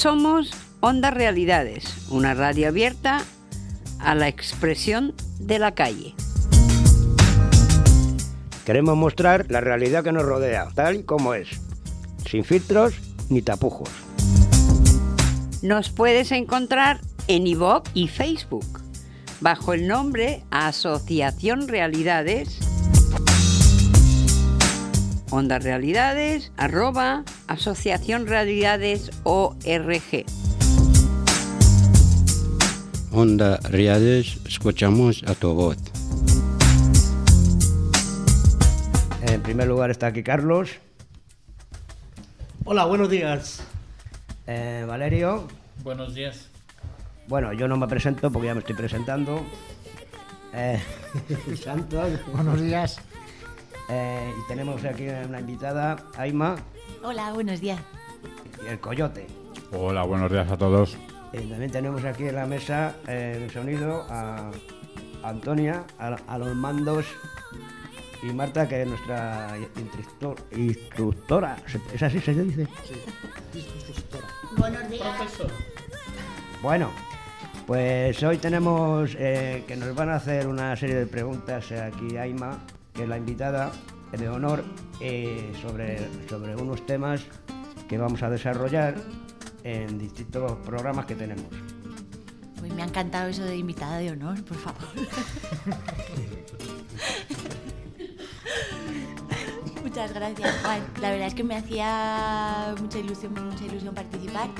Somos Onda Realidades, una radio abierta a la expresión de la calle. Queremos mostrar la realidad que nos rodea, tal y como es, sin filtros ni tapujos. Nos puedes encontrar en iVoox y Facebook bajo el nombre Asociación Realidades. Onda Realidades, arroba Asociación Realidades ORG. Onda Realidades, escuchamos a tu voz. En primer lugar está aquí Carlos, Hola, buenos días. eh, Valerio. Buenos días. Bueno, yo no me presento porque ya me estoy presentando. Eh, Santos. Buenos días. Eh, y tenemos aquí una invitada, Aima Hola, buenos días. y el Coyote. Hola, buenos días a todos. Y también tenemos aquí en la mesa eh, de sonido a Antonia, a, a los mandos y Marta, que es nuestra instructor- instructora. ¿Es así se dice? Bueno, pues hoy tenemos eh, que nos van a hacer una serie de preguntas eh, aquí Aima, que es la invitada de honor, eh, sobre, sobre unos temas que vamos a desarrollar en distintos programas que tenemos. Pues me ha encantado eso de invitada de honor, por favor. Muchas gracias, Juan. La verdad es que me hacía mucha ilusión, mucha ilusión participar.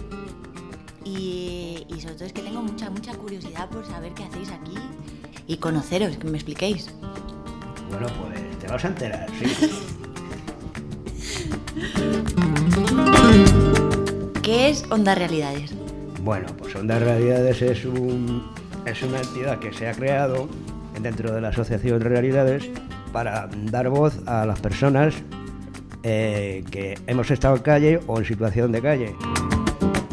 Y, y sobre todo es que tengo mucha, mucha curiosidad por saber qué hacéis aquí y conoceros, que me expliquéis. Bueno, pues te vas a enterar, sí. ¿Qué es Onda Realidades? Bueno, pues Onda Realidades es, un, es una entidad que se ha creado dentro de la Asociación de Realidades para dar voz a las personas eh, que hemos estado en calle o en situación de calle.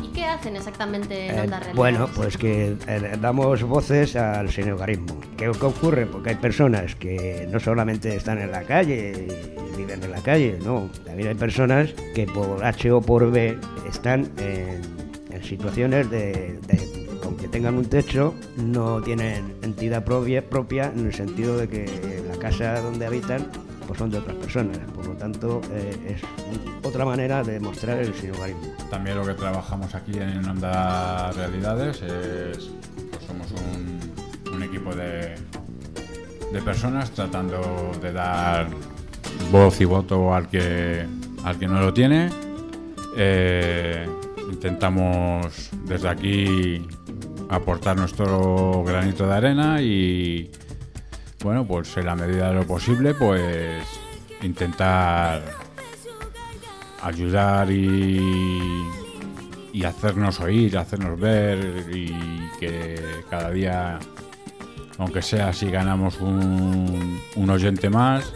¿Y qué hacen exactamente en Eh, Onda Realidades? bueno, pues que eh, damos voces al sinhogarismo. ¿Qué, ocurre? Porque hay personas que no solamente están en la calle y viven en la calle, no. También hay personas que por H o por B están en, situaciones de, de- aunque tengan un techo, no tienen entidad propia, propia en el sentido de que la casa donde habitan pues son de otras personas. Por lo tanto, eh, es otra manera de mostrar el sinhogarismo. También lo que trabajamos aquí en Onda Realidades es. pues somos un de personas tratando de dar voz y voto al que, al que no lo tiene. Eh, intentamos desde aquí aportar nuestro granito de arena y bueno, pues en la medida de lo posible, pues intentar ayudar y, y hacernos oír, hacernos ver y que cada día, aunque sea si ganamos un, un oyente más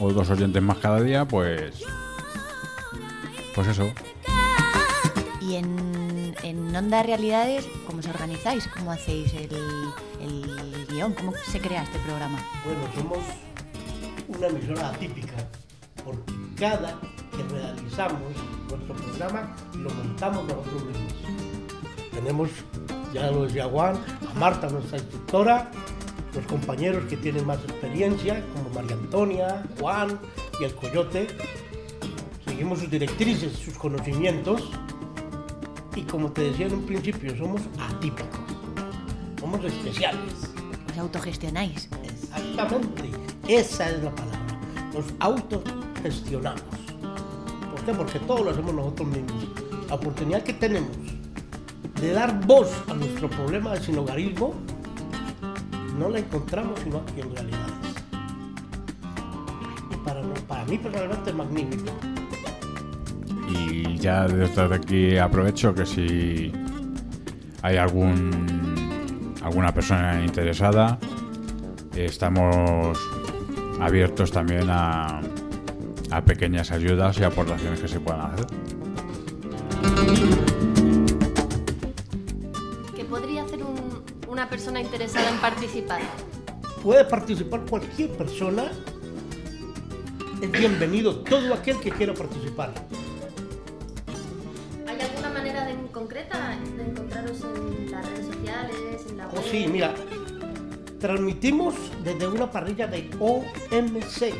o dos oyentes más cada día, pues pues eso. Y en, en Onda Realidades, ¿cómo os organizáis? ¿Cómo hacéis el, el guion? ¿Cómo se crea este programa? Bueno, somos una emisora atípica porque cada que realizamos nuestro programa lo montamos nosotros mismos. Tenemos, ya lo decía Juan, a Marta, nuestra instructora, los compañeros que tienen más experiencia, como María Antonia, Juan y el Coyote. Seguimos sus directrices, sus conocimientos y como te decía en un principio, somos atípicos, somos especiales. ¿Os autogestionáis? Exactamente, esa es la palabra. Nos autogestionamos. ¿Por qué? Porque todo lo hacemos nosotros mismos. La oportunidad que tenemos de dar voz a nuestro problema de sinhogarismo no la encontramos sino aquí en realidades. Y para, para mí personalmente es magnífico. Y ya desde aquí aprovecho que si hay algún alguna persona interesada, estamos abiertos también a, a pequeñas ayudas y aportaciones que se puedan hacer. ¿Qué podría hacer un- una persona interesada en participar? Puede participar cualquier persona. Es bienvenido todo aquel que quiera participar. ¿Hay alguna manera de concreta de encontraros en las redes sociales, en la web? Oh, sí, mira, transmitimos desde una parrilla de OMC,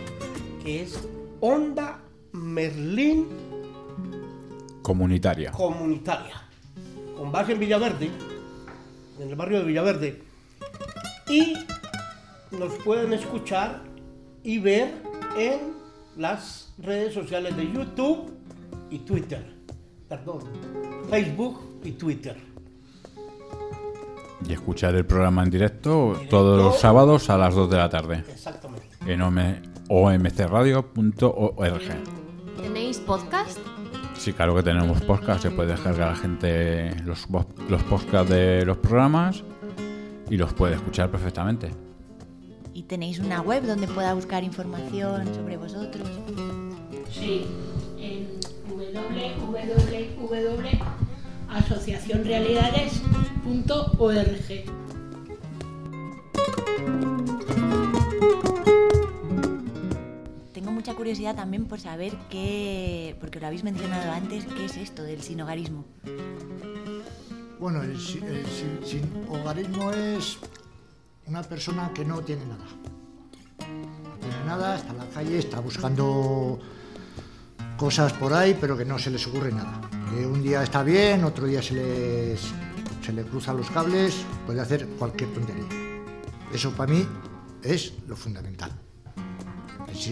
que es Onda Merlín Comunitaria. Comunitaria, con base en Villaverde, en el barrio de Villaverde. Y nos pueden escuchar y ver en las redes sociales de YouTube y Twitter. Perdón, Facebook y Twitter. Y escuchar el programa en directo todos los sábados a las 2 de la tarde Exactamente. en omcradio.org. ¿Tenéis podcast? Sí, claro que tenemos podcast, se puede descargar la gente los, los podcasts de los programas y los puede escuchar perfectamente. ¿Y tenéis una web donde pueda buscar información sobre vosotros? Sí, en www.asociacionrealidades.org. mucha curiosidad también por saber qué, porque lo habéis mencionado antes, qué es esto del sinogarismo. Bueno, el, el sin, hogarismo es una persona que no tiene nada. No tiene nada, está en la calle, está buscando cosas por ahí, pero que no se les ocurre nada. Un día está bien, otro día se, les, se le cruzan los cables, puede hacer cualquier tontería. Eso para mí es lo fundamental.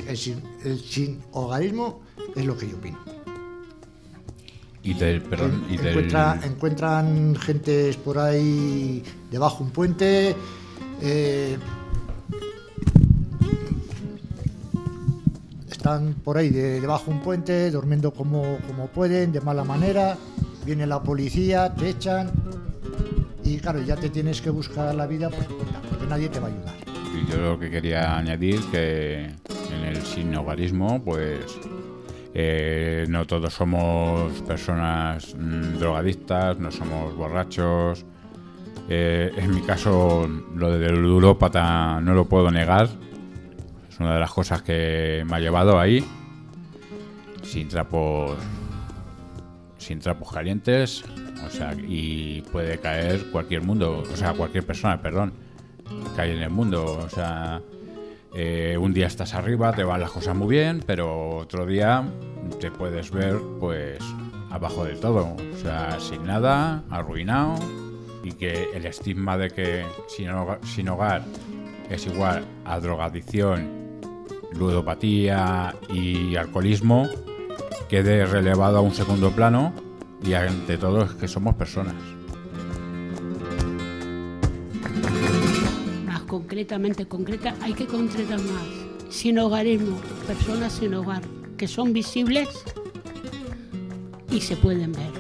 El, sin- hogarismo es lo que yo opino. Y del, perdón, y del, Encuentra- encuentran gentes por ahí debajo un puente. eh, están por ahí de- debajo un puente, durmiendo como, como pueden, de mala manera. Viene la policía, te echan. Y claro, ya te tienes que buscar la vida por tu cuenta, porque nadie te va a ayudar. Y yo lo que quería añadir que en el sin hogarismo, pues eh, no todos somos personas mm, drogadictas, no somos borrachos. Eh, en mi caso, lo del ludópata no lo puedo negar. Es una de las cosas que me ha llevado ahí. Sin trapos. Sin trapos calientes. O sea, y puede caer cualquier mundo. O sea, cualquier persona, perdón hay en el mundo. O sea, eh, un día estás arriba, te van las cosas muy bien, pero otro día te puedes ver, pues, abajo del todo. O sea, sin nada, arruinado. Y que el estigma de que sin hogar, sin hogar es igual a drogadicción, ludopatía y alcoholismo quede relevado a un segundo plano y ante todo es que somos personas. Más concretamente, concreta, hay que concretar más. Sin hogarismo, personas sin hogar, que son visibles y se pueden ver.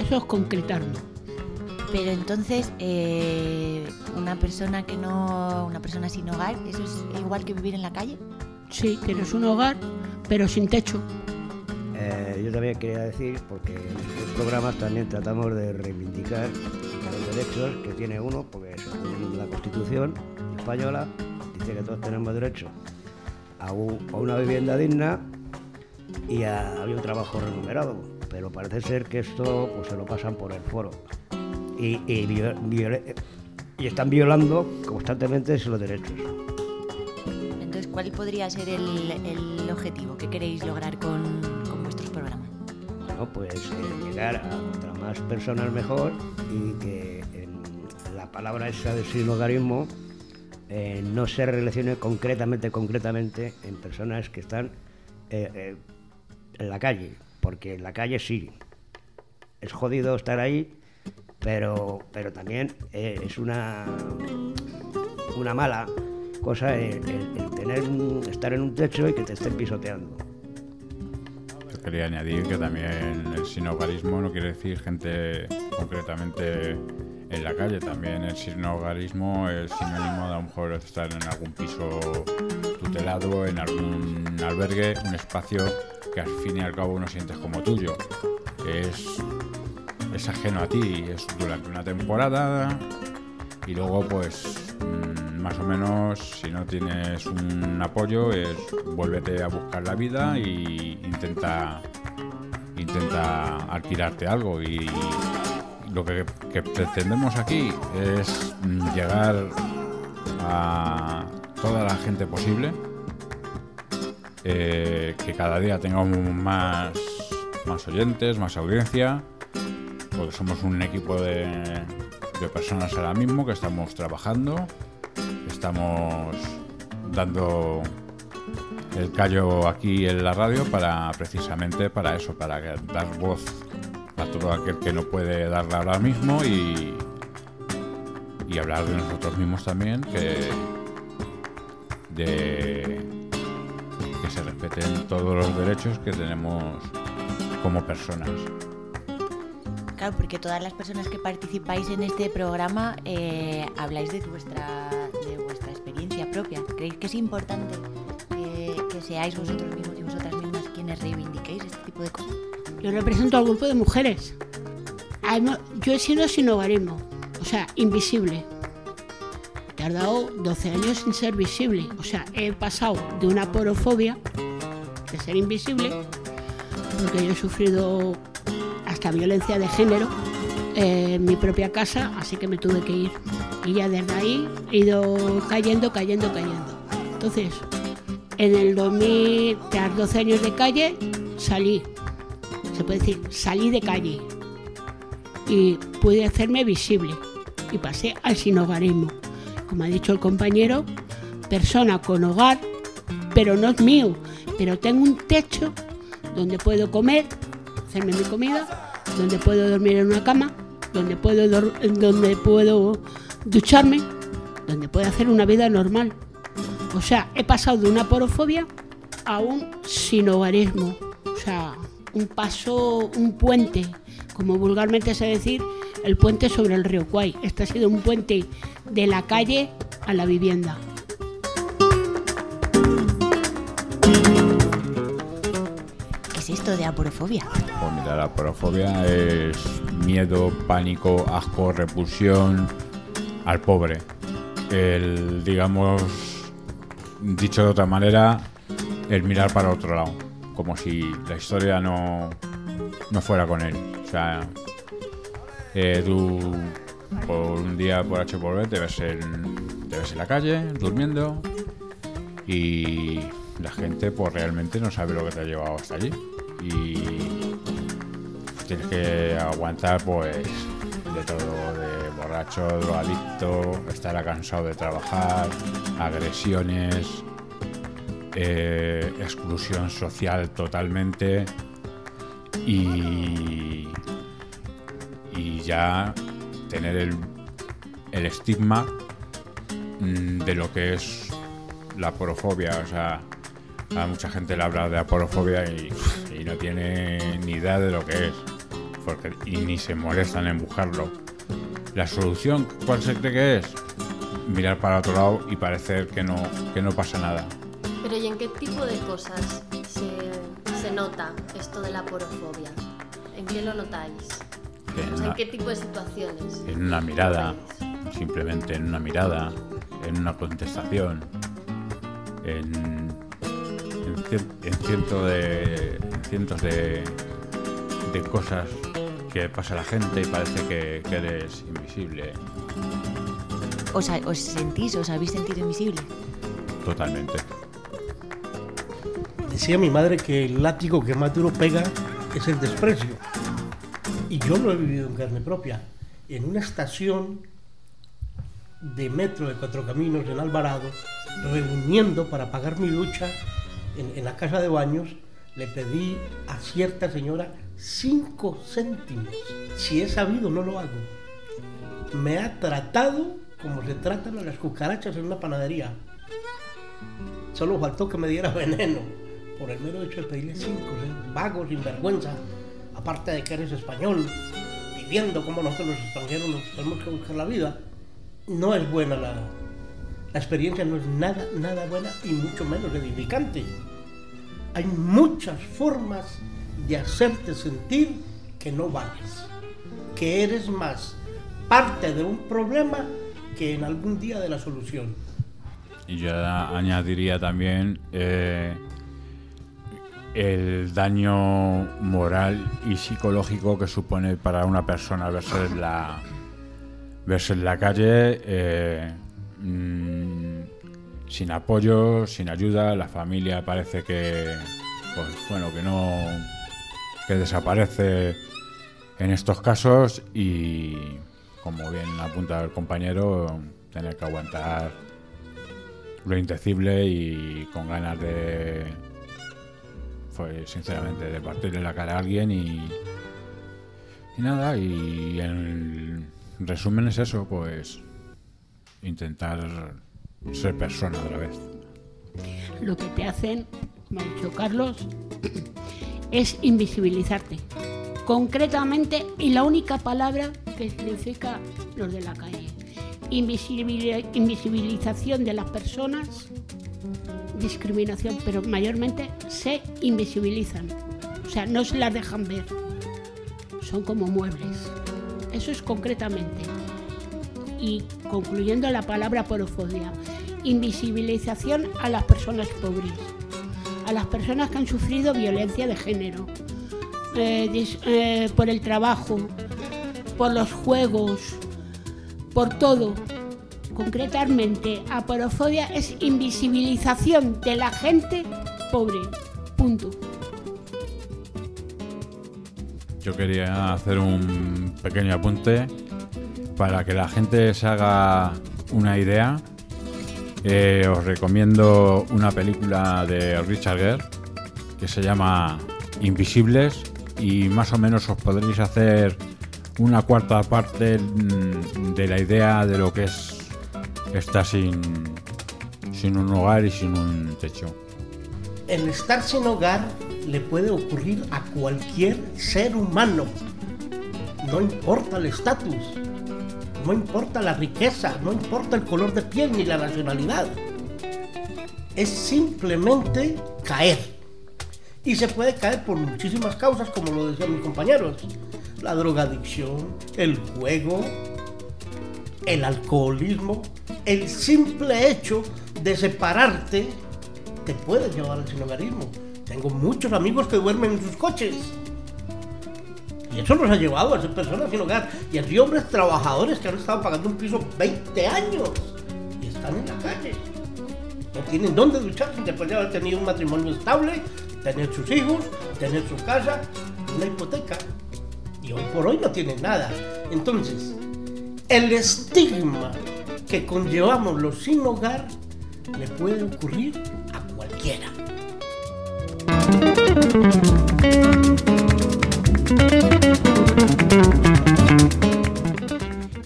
Eso es concretarlo. Pero entonces, eh, una persona que no, una persona sin hogar, ¿eso es igual que vivir en la calle? Sí, tienes un hogar, pero sin techo. Eh, yo también quería decir, porque en estos programas también tratamos de reivindicar los derechos que tiene uno, porque según la Constitución española dice que todos tenemos derecho a, un- a una vivienda digna y a, a un trabajo remunerado. Pero parece ser que esto pues, se lo pasan por el foro. Y, están violando constantemente esos derechos. Entonces, ¿cuál podría ser el, el objetivo que queréis lograr con, con vuestros programas? Bueno, pues eh, llegar a contra más personas mejor y que la palabra esa de sin hogarismo eh, no se relacione concretamente, concretamente en personas que están eh, eh, en la calle, porque en la calle sí, es jodido estar ahí, pero, pero también es una, una mala cosa el, tener un- estar en un techo y que te estén pisoteando. Quería añadir que también el sinogarismo no quiere decir gente concretamente en la calle. También el sinogarismo es sinónimo de a lo mejor estar en algún piso tutelado, en algún albergue, un espacio que al fin y al cabo no sientes como tuyo. Es, es ajeno a ti, es durante una temporada y luego pues mm, más o menos si no tienes un apoyo es vuélvete a buscar la vida y intenta intenta alquilarte algo y lo que, pretendemos aquí es mm, llegar a toda la gente posible, eh, que cada día tengamos más, más oyentes, más audiencia, porque somos un equipo de, de personas ahora mismo que estamos trabajando, estamos dando el callo aquí en la radio para precisamente para eso, para dar voz todo aquel que no puede darla ahora mismo y, y hablar de nosotros mismos también, que de que se respeten todos los derechos que tenemos como personas. Claro, porque todas las personas que participáis en este programa eh, habláis de vuestra, de vuestra experiencia propia. ¿Creéis que es importante que, que seáis vosotros mismos y vosotras mismas quienes reivindiquéis este tipo de cosas? Yo represento al grupo de mujeres. Yo he sido sin hogarismo, o sea, invisible. He tardado 12 años en ser visible, o sea, he pasado de una porofobia, de ser invisible, porque yo he sufrido hasta violencia de género en mi propia casa, así que me tuve que ir. Y ya desde ahí he ido cayendo, cayendo, cayendo. Entonces, en el 2000, tras 12 años de calle, salí se puede decir, salí de calle y pude hacerme visible y pasé al sinhogarismo. Como ha dicho el compañero, persona con hogar, pero no es mío, pero tengo un techo donde puedo comer, hacerme mi comida, donde puedo dormir en una cama, donde puedo, donde puedo ducharme, donde puedo hacer una vida normal. O sea, he pasado de una porofobia a un sinhogarismo. O sea, un paso, un puente, como vulgarmente se decir, el puente sobre el río Kwai. Este ha sido un puente de la calle a la vivienda. ¿Qué es esto de aporofobia? Pues mira, la porofobia es miedo, pánico, asco, repulsión al pobre. El, digamos, dicho de otra manera, el mirar para otro lado. Como si la historia no, no fuera con él. O sea, eh, tú por un día por H por B te ves, en, te ves en la calle, durmiendo, y la gente pues realmente no sabe lo que te ha llevado hasta allí. Y tienes que aguantar pues de todo, de borracho, drogadicto, estar cansado de trabajar, agresiones, eh, exclusión social totalmente y, ya tener el, estigma mm, de lo que es la porofobia. O sea, a mucha gente le habla de aporofobia y, y no tiene ni idea de lo que es. Porque, y ni se molestan en buscarlo. La solución, ¿cuál se cree que es? Mirar para otro lado y parecer que no, que no pasa nada. Pero ¿y en qué tipo de cosas se, se nota esto de la porofobia? ¿En qué lo notáis? En O sea, una- ¿en qué tipo de situaciones? en una mirada, simplemente en una mirada, en una contestación, en, en, en ciento de, en cientos de, de cosas que pasa la gente y parece que, que eres invisible ¿Os, os sentís, os habéis sentido invisible? totalmente. Decía mi madre que el látigo que más duro pega es el desprecio. Y yo lo he vivido en carne propia. En una estación de metro de Cuatro Caminos en Alvarado, reuniendo para pagar mi lucha en, la casa de baños, le pedí a cierta señora cinco céntimos. Si he sabido, no lo hago. Me ha tratado como se tratan a las cucarachas en una panadería. Solo faltó que me diera veneno por el mero hecho de pedirle cinco, ¿eh? vago, sin vergüenza. Aparte de que eres español, viviendo como nosotros los extranjeros nos tenemos que buscar la vida. No es buena la, la experiencia, no es nada, nada buena y mucho menos edificante. Hay muchas formas de hacerte sentir que no vales, que eres más parte de un problema que en algún día de la solución. Y yo añadiría también eh, el daño moral y psicológico que supone para una persona verse en la, verse en la calle eh, mm, sin apoyo, sin ayuda, la familia parece que, pues, bueno, que no, que desaparece en estos casos y, como bien apunta el compañero, tener que aguantar lo indecible y con ganas de, pues sinceramente, de partirle la cara a alguien y, nada, y en resumen es eso, pues intentar ser persona otra vez. Lo que te hacen, me ha dicho Carlos, es invisibilizarte. Concretamente, y la única palabra que significa los de la calle. Invisibil- invisibilización de las personas, discriminación, pero mayormente se invisibilizan. O sea, no se las dejan ver. Son como muebles. Eso es concretamente. Y concluyendo la palabra porofobia, invisibilización a las personas pobres, a las personas que han sufrido violencia de género, eh, eh, por el trabajo, por los juegos, por todo. Concretamente, aporofobia es invisibilización de la gente pobre. Punto. Yo quería hacer un pequeño apunte para que la gente se haga una idea. Eh, os recomiendo una película de Richard Gere que se llama Invisibles y más o menos os podréis hacer una cuarta parte mm, de la idea de lo que es estar sin, sin un hogar y sin un techo. El estar sin hogar le puede ocurrir a cualquier ser humano. No importa el estatus, no importa la riqueza, no importa el color de piel ni la nacionalidad. Es simplemente caer. Y se puede caer por muchísimas causas, como lo decían mis compañeros. La drogadicción, el juego, el alcoholismo, el simple hecho de separarte te puede llevar al sinhogarismo. Tengo muchos amigos que duermen en sus coches. Y eso nos ha llevado a ser personas sin hogar. Y así hombres trabajadores que han estado pagando un piso 20 años y están en la calle. No tienen dónde ducharse después de haber tenido un matrimonio estable, tener sus hijos, tener su casa, una hipoteca. Y hoy por hoy no tienen nada. Entonces, el estigma que conllevamos los sin hogar le puede ocurrir a cualquiera.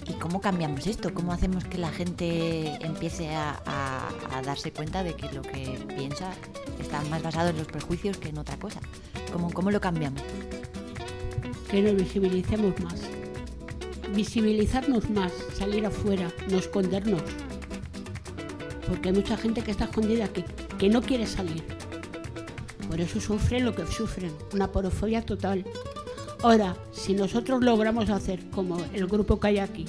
¿Y cómo cambiamos esto? ¿Cómo hacemos que la gente empiece a, a- a darse cuenta de que lo que piensa está más basado en los prejuicios que en otra cosa? ¿Cómo, cómo lo cambiamos? que nos visibilicemos más. Visibilizarnos más, salir afuera, no escondernos. Porque hay mucha gente que está escondida que, que no quiere salir. Por eso sufren lo que sufren, una porofobia total. Ahora, si nosotros logramos hacer, como el grupo que hay aquí,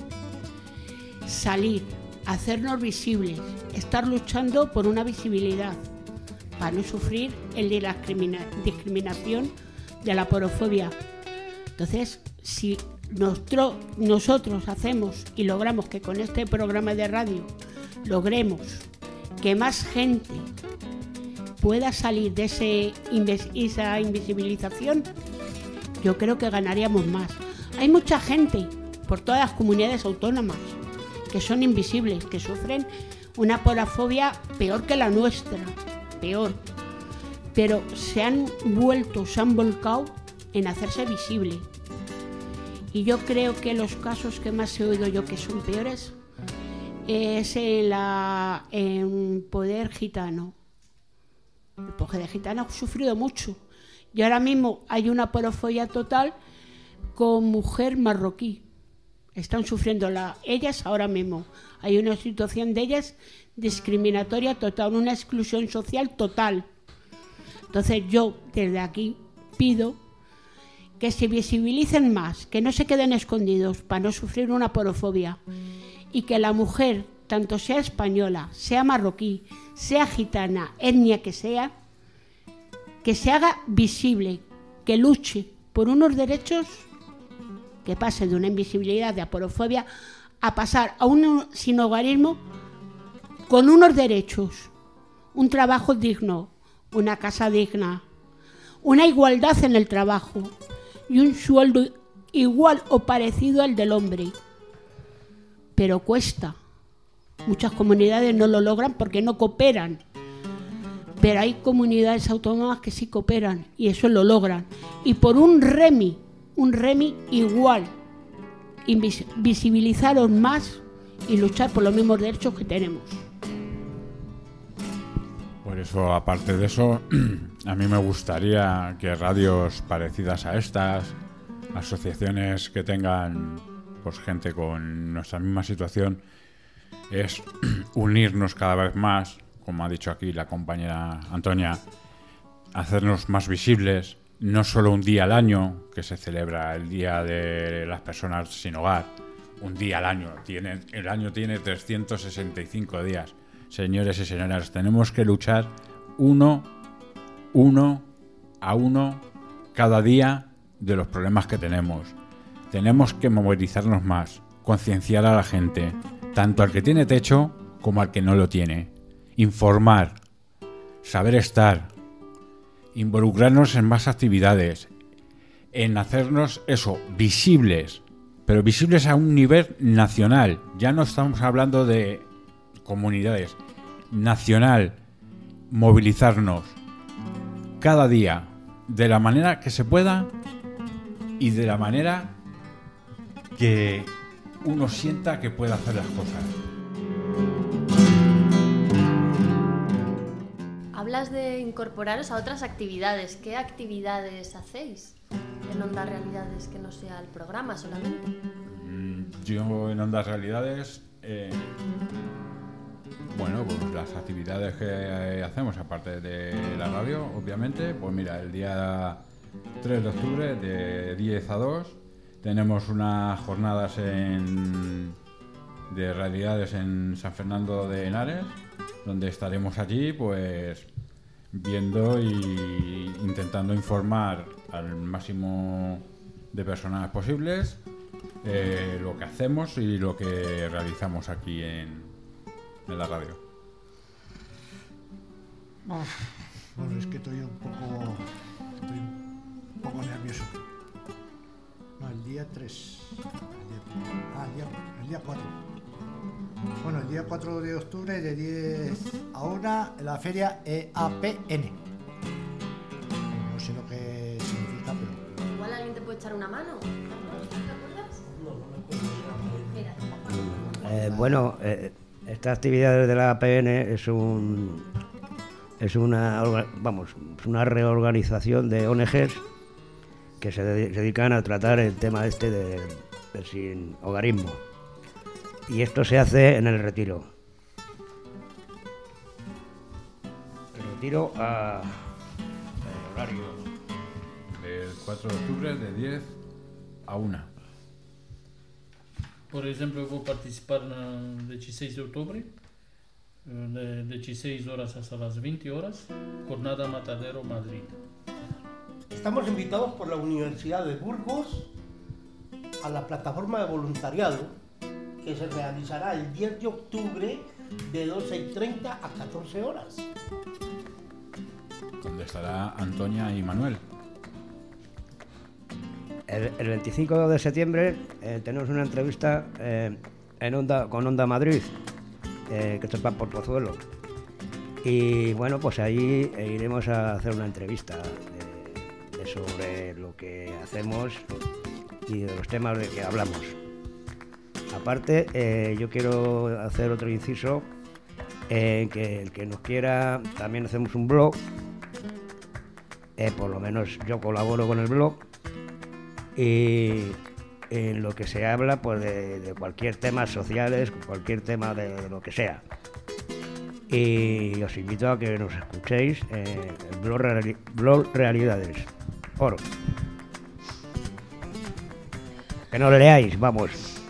salir, hacernos visibles, estar luchando por una visibilidad, para no sufrir el de la discrimina- discriminación de la porofobia, entonces, si nosotros hacemos y logramos que con este programa de radio logremos que más gente pueda salir de esa invisibilización, yo creo que ganaríamos más. Hay mucha gente por todas las comunidades autónomas que son invisibles, que sufren una porafobia peor que la nuestra, peor. Pero se han vuelto, se han volcado en hacerse visible. Y yo creo que los casos que más he oído yo que son peores es en, la, en Poder Gitano. El Poder Gitano ha sufrido mucho. Y ahora mismo hay una porofobia total con mujer marroquí. Están sufriendo la, ellas ahora mismo. Hay una situación de ellas discriminatoria total, una exclusión social total. Entonces yo desde aquí pido que se visibilicen más, que no se queden escondidos para no sufrir una porofobia y que la mujer, tanto sea española, sea marroquí, sea gitana, etnia que sea, que se haga visible, que luche por unos derechos que pase de una invisibilidad de aporofobia a pasar a un sinogarismo con unos derechos, un trabajo digno, una casa digna, una igualdad en el trabajo y un sueldo igual o parecido al del hombre. Pero cuesta. Muchas comunidades no lo logran porque no cooperan. Pero hay comunidades autónomas que sí cooperan y eso lo logran. Y por un REMI, un REMI igual, visibilizaros más y luchar por los mismos derechos que tenemos. Por eso, aparte de eso, a mí me gustaría que radios parecidas a estas, asociaciones que tengan pues gente con nuestra misma situación, es unirnos cada vez más, como ha dicho aquí la compañera Antonia, hacernos más visibles, no solo un día al año, que se celebra el Día de las Personas Sin Hogar, un día al año, tiene, el año tiene 365 días. Señores y señoras, tenemos que luchar uno, uno a uno cada día de los problemas que tenemos. Tenemos que movilizarnos más, concienciar a la gente, tanto al que tiene techo como al que no lo tiene. Informar, saber estar, involucrarnos en más actividades, en hacernos eso, visibles, pero visibles a un nivel nacional. Ya no estamos hablando de comunidades, nacional, movilizarnos cada día de la manera que se pueda y de la manera que uno sienta que puede hacer las cosas. Hablas de incorporaros a otras actividades. ¿Qué actividades hacéis en Onda Realidades que no sea el programa solamente? Mm, Yo en Ondas Realidades, eh, bueno, pues las actividades que eh, hacemos, aparte de la radio, obviamente, pues mira, el día 3 de octubre de 10 a 2 tenemos unas jornadas en- de realidades en San Fernando de Henares, donde estaremos allí, pues viendo y intentando informar al máximo de personas posibles eh, lo que hacemos y lo que realizamos aquí en, en la radio. Bueno, es que estoy un poco. Estoy un poco nervioso. No, el día 3. El día, ah, el día, el día 4. Bueno, el día 4 de octubre, de 10 a 1, en la feria EAPN. No sé lo que significa, pero. Igual alguien te puede echar una mano. ¿Te acuerdas? Mira. Eh, bueno, eh, esta actividad de la PN es un es una vamos una reorganización de ONGs que se, dedi- se dedican a tratar el tema este de- del sin hogarismo y esto se hace en el retiro. El retiro a el horario Del 4 de octubre de 10 a 1. Por exemplo, eu vou participar na 16 de outubro, eh, de 16 horas hasta las 20 horas, Jornada Matadero Madrid. Estamos invitados por la Universidad de Burgos a la plataforma de voluntariado que se realizará el 10 de octubre de 12 y 30 a 14 horas. Donde estará Antonia y Manuel. El, el 25 de septiembre eh, tenemos una entrevista eh, en con Onda Madrid, eh, que esto es para por Pozuelo. Y bueno, pues ahí iremos a hacer una entrevista sobre lo que hacemos y de los temas de que hablamos. Aparte, yo quiero hacer otro inciso, en que el que nos quiera, también hacemos un blog, por lo menos yo colaboro con el blog, y en lo que se habla pues de, cualquier tema sociales, cualquier tema de, lo que sea. Y os invito a que nos escuchéis en blog Realidades. Oro. Que no leáis, vamos.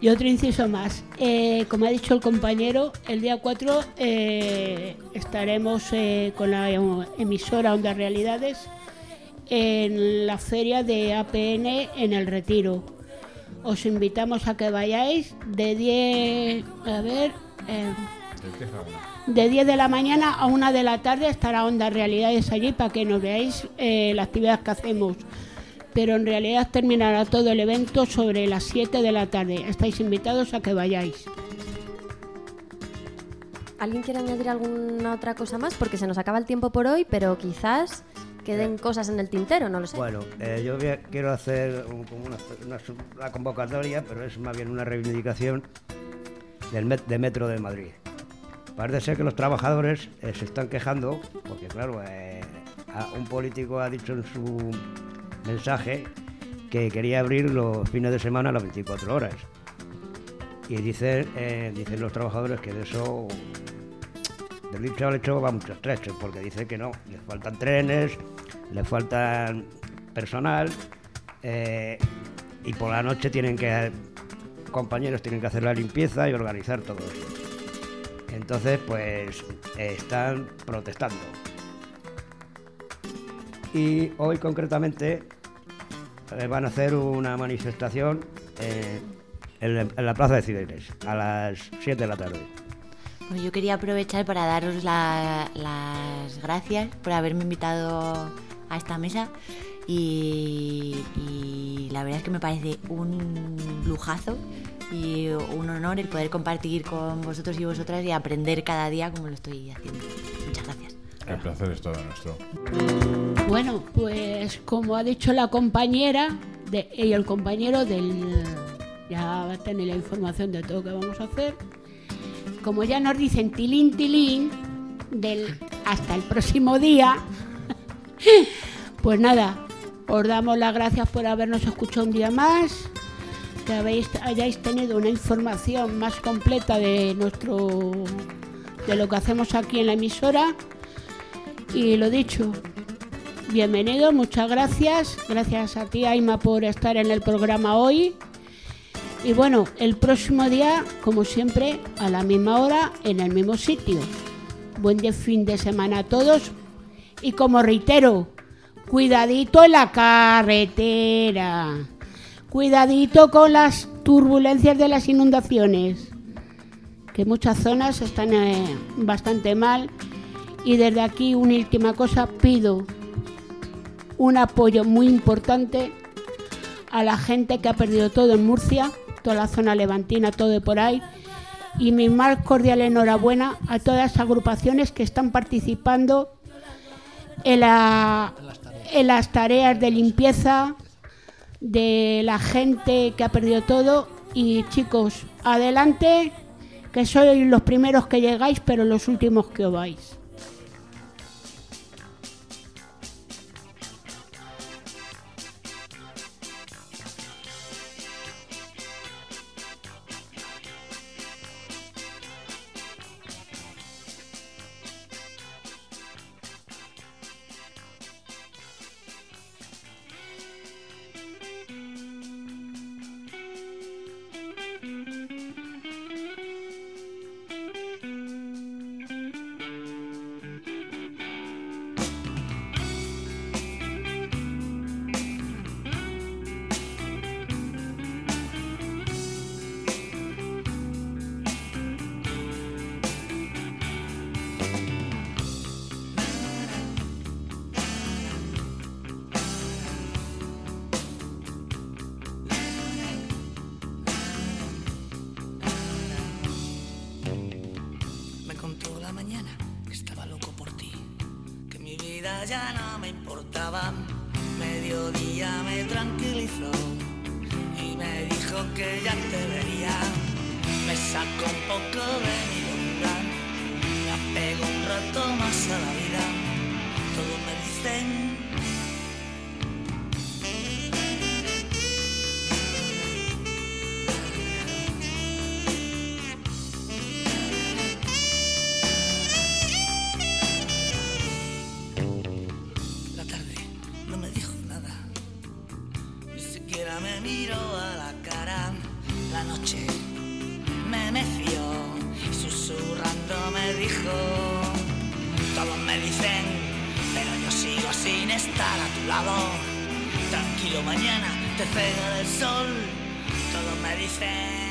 Y otro inciso más. Eh, como ha dicho el compañero, el día 4 eh, estaremos eh, con la emisora Onda Realidades en la feria de APN en el Retiro. Os invitamos a que vayáis de 10, a ver, eh, de 10 de la mañana a 1 de la tarde estará Onda Realidades allí para que nos veáis eh, la actividad que hacemos. Pero en realidad terminará todo el evento sobre las 7 de la tarde. Estáis invitados a que vayáis. ¿Alguien quiere añadir alguna otra cosa más? Porque se nos acaba el tiempo por hoy, pero quizás queden cosas en el tintero, no lo sé. Bueno, eh, yo a- quiero hacer un- como una, una convocatoria, pero es más bien una reivindicación del met- de Metro de Madrid. Parece ser que los trabajadores eh, se están quejando, porque claro, eh, a- un político ha dicho en su mensaje que quería abrir los fines de semana a las 24 horas. Y dicen, eh, dicen los trabajadores que de eso, del dicho al hecho va mucho estrecho, porque dicen que no, les faltan trenes, les faltan personal, eh, y por la noche tienen que, compañeros tienen que hacer la limpieza y organizar todo eso. Entonces, pues están protestando. Y hoy concretamente eh, van a hacer una manifestación eh, en, la- Plaza de Cibeles a las 7 de la tarde. Yo quería aprovechar para daros la- las gracias por haberme invitado a esta mesa y, y la verdad es que me parece un lujazo y un honor el poder compartir con vosotros y vosotras y aprender cada día como lo estoy haciendo. Muchas gracias. El placer es todo nuestro. Bueno, pues como ha dicho la compañera de, y el compañero del... Ya va a tener la información de todo lo que vamos a hacer. Como ya nos dicen tilín, tilín, del, hasta el próximo día, pues nada, os damos las gracias por habernos escuchado un día más, que habéis, hayáis tenido una información más completa de nuestro de lo que hacemos aquí en la emisora. Y lo dicho, bienvenido, muchas gracias. Gracias a ti, Aima, por estar en el programa hoy. Y bueno, el próximo día, como siempre, a la misma hora, en el mismo sitio. Buen fin de semana a todos. Y como reitero, cuidadito en la carretera. Cuidadito con las turbulencias de las inundaciones. Que muchas zonas están eh, bastante mal. Y desde aquí, una última cosa, pido un apoyo muy importante a la gente que ha perdido todo en Murcia, toda la zona levantina, todo por ahí. Y mi más cordial enhorabuena a todas las agrupaciones que están participando en, la- en las tareas de limpieza de la gente que ha perdido todo. Y chicos, adelante, que sois los primeros que llegáis, pero los últimos que os vais. Mañana te pega el sol, todos me dicen.